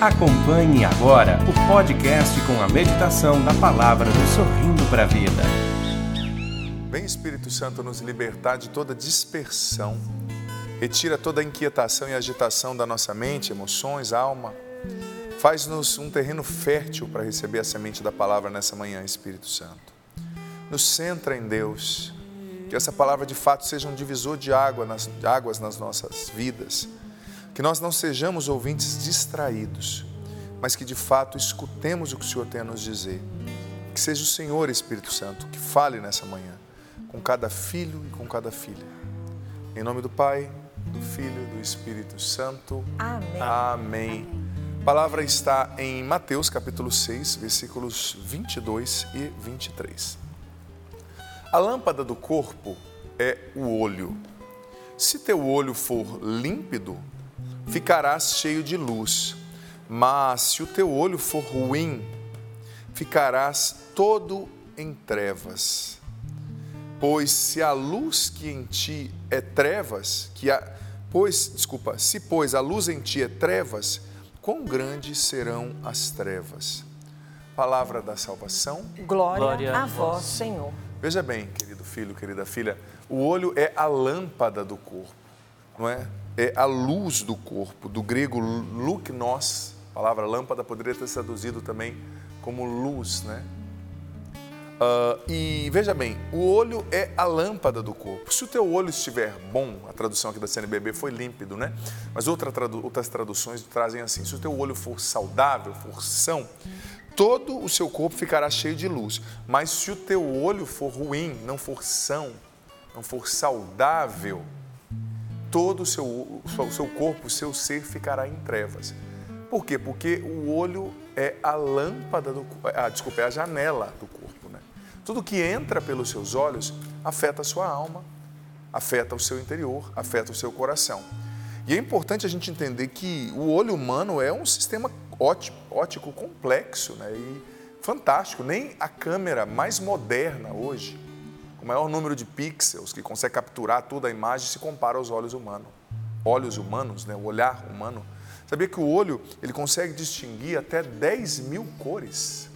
Acompanhe agora o podcast com a meditação da palavra do Sorrindo para a Vida. Vem Espírito Santo nos libertar de toda dispersão. Retira toda inquietação e agitação da nossa mente, emoções, alma. Faz-nos um terreno fértil para receber a semente da palavra nessa manhã, Espírito Santo. Nos centra em Deus. Que essa palavra de fato seja um divisor de água nas, de águas nas nossas vidas que nós não sejamos ouvintes distraídos, mas que de fato escutemos o que o Senhor tem a nos dizer. Que seja o Senhor, Espírito Santo, que fale nessa manhã com cada filho e com cada filha. Em nome do Pai, do Filho e do Espírito Santo. Amém. Amém. A palavra está em Mateus capítulo 6, versículos 22 e 23. A lâmpada do corpo é o olho. Se teu olho for límpido, ficarás cheio de luz. Mas se o teu olho for ruim, ficarás todo em trevas. Pois se a luz que em ti é trevas, que a, pois, desculpa, se pois a luz em ti é trevas, quão grandes serão as trevas? Palavra da salvação. Glória, Glória a a vós, Senhor. Veja bem, querido filho, querida filha, o olho é a lâmpada do corpo, não é? É a luz do corpo, do grego luknos, palavra lâmpada poderia ter traduzido também como luz, né? Uh, e veja bem, o olho é a lâmpada do corpo. Se o teu olho estiver bom, a tradução aqui da CNBB foi límpido, né? Mas outra tradu outras traduções trazem assim: se o teu olho for saudável, for são, todo o seu corpo ficará cheio de luz. Mas se o teu olho for ruim, não for são, não for saudável, todo o seu, o seu corpo, o seu ser ficará em trevas. Por quê? Porque o olho é a lâmpada do ah, desculpa, é a janela do corpo. Né? Tudo que entra pelos seus olhos afeta a sua alma, afeta o seu interior, afeta o seu coração. E é importante a gente entender que o olho humano é um sistema ótico, ótico complexo né? e fantástico. Nem a câmera mais moderna hoje, com o maior número de pixels que consegue capturar toda a imagem, se compara aos olhos humanos. Olhos humanos, né? o olhar humano. Sabia que o olho ele consegue distinguir até 10 mil cores?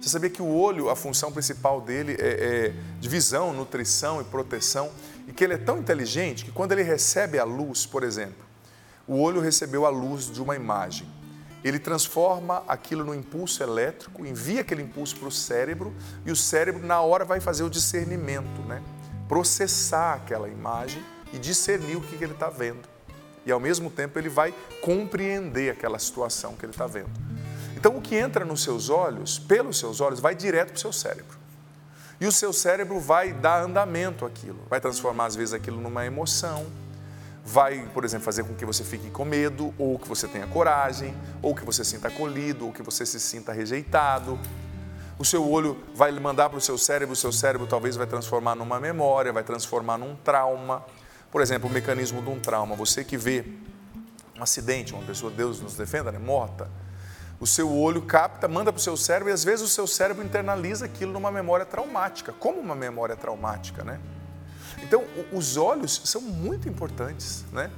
Você sabia que o olho, a função principal dele é, é de visão, nutrição e proteção, e que ele é tão inteligente que quando ele recebe a luz, por exemplo, o olho recebeu a luz de uma imagem. Ele transforma aquilo no impulso elétrico, envia aquele impulso para o cérebro e o cérebro, na hora, vai fazer o discernimento, né? processar aquela imagem e discernir o que, que ele está vendo. E ao mesmo tempo ele vai compreender aquela situação que ele está vendo. Então o que entra nos seus olhos, pelos seus olhos, vai direto para o seu cérebro. E o seu cérebro vai dar andamento àquilo, vai transformar às vezes aquilo numa emoção, vai, por exemplo, fazer com que você fique com medo, ou que você tenha coragem, ou que você sinta acolhido, ou que você se sinta rejeitado. O seu olho vai mandar para o seu cérebro, o seu cérebro talvez vai transformar numa memória, vai transformar num trauma. Por exemplo, o mecanismo de um trauma. Você que vê um acidente, uma pessoa, Deus nos defenda, né, morta, o seu olho capta, manda para o seu cérebro e às vezes o seu cérebro internaliza aquilo numa memória traumática, como uma memória traumática, né? Então, os olhos são muito importantes, né?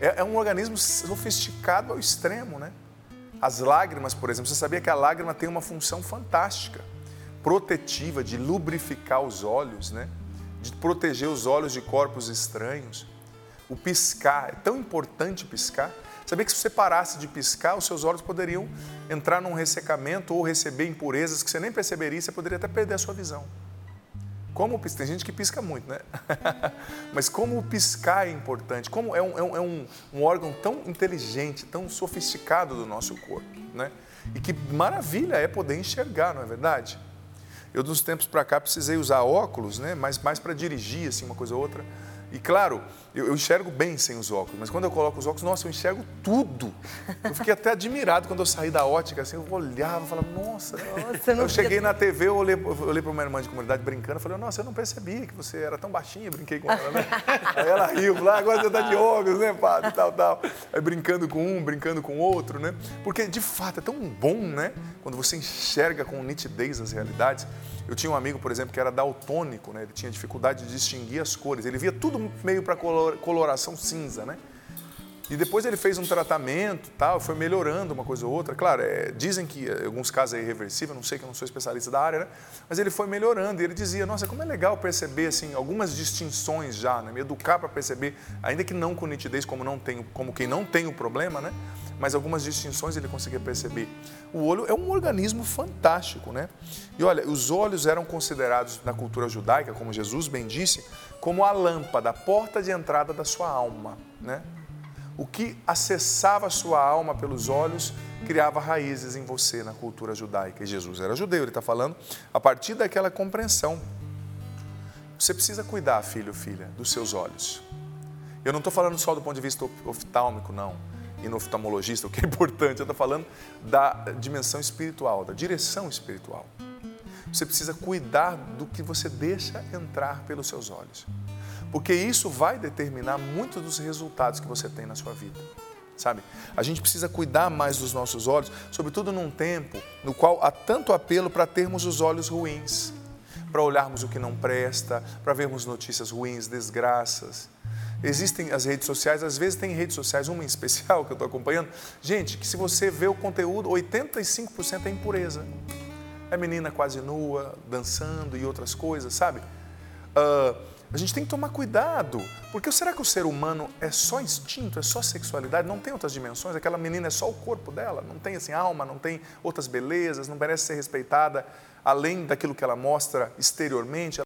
É, é um organismo sofisticado ao extremo, né? As lágrimas, por exemplo, você sabia que a lágrima tem uma função fantástica, protetiva, de lubrificar os olhos, né? De proteger os olhos de corpos estranhos. O piscar, é tão importante piscar. Sabia que se você parasse de piscar, os seus olhos poderiam entrar num ressecamento ou receber impurezas que você nem perceberia, você poderia até perder a sua visão. Como tem gente que pisca muito, né? Mas como o piscar é importante, como é, um, é, um, um, órgão tão inteligente, tão sofisticado do nosso corpo, né? E que maravilha é poder enxergar, não é verdade? Eu, dos tempos para cá, precisei usar óculos, né? Mas mais para dirigir, assim, uma coisa ou outra. E claro, eu, eu, enxergo bem sem os óculos, mas quando eu coloco os óculos, nossa, eu enxergo tudo. Eu fiquei até admirado quando eu saí da ótica, assim, eu olhava e falava, nossa. nossa eu cheguei na TV, eu olhei, eu olhei para uma irmã de comunidade brincando, falei, nossa, eu não percebia que você era tão baixinha, brinquei com ela, né? Aí ela riu, falou, ah, agora você está de óculos, né, padre, tal, tal. Aí brincando com um, brincando com outro, né? Porque, de fato, é tão bom, né? Quando você enxerga com nitidez as realidades. Eu tinha um amigo, por exemplo, que era daltônico, né? Ele tinha dificuldade de distinguir as cores. Ele via tudo meio para coloração cinza, né? E depois ele fez um tratamento, tal, foi melhorando uma coisa ou outra. Claro, é, dizem que em alguns casos é irreversível, não sei que eu não sou especialista da área, né? Mas ele foi melhorando e ele dizia: "Nossa, como é legal perceber assim algumas distinções já, né? Me educar para perceber, ainda que não com nitidez como não tenho, como quem não tem o problema, né? Mas algumas distinções ele conseguia perceber. O olho é um organismo fantástico, né? E olha, os olhos eram considerados na cultura judaica, como Jesus bem disse, como a lâmpada, a porta de entrada da sua alma, né? O que acessava sua alma pelos olhos criava raízes em você na cultura judaica. E Jesus era judeu, ele está falando a partir daquela compreensão. Você precisa cuidar, filho ou filha, dos seus olhos. Eu não estou falando só do ponto de vista oftálmico, não, e no oftalmologista, o que é importante, eu estou falando da dimensão espiritual, da direção espiritual. Você precisa cuidar do que você deixa entrar pelos seus olhos porque isso vai determinar muitos dos resultados que você tem na sua vida. Sabe? A gente precisa cuidar mais dos nossos olhos, sobretudo num tempo no qual há tanto apelo para termos os olhos ruins, para olharmos o que não presta, para vermos notícias ruins, desgraças. Existem as redes sociais, às vezes tem redes sociais, uma em especial que eu estou acompanhando. Gente, que se você vê o conteúdo, 85% é impureza. É menina quase nua, dançando e outras coisas, sabe? Uh, a gente tem que tomar cuidado, porque será que o ser humano é só instinto, é só sexualidade, não tem outras dimensões? Aquela menina é só o corpo dela, não tem assim alma, não tem outras belezas, não merece ser respeitada além daquilo que ela mostra exteriormente?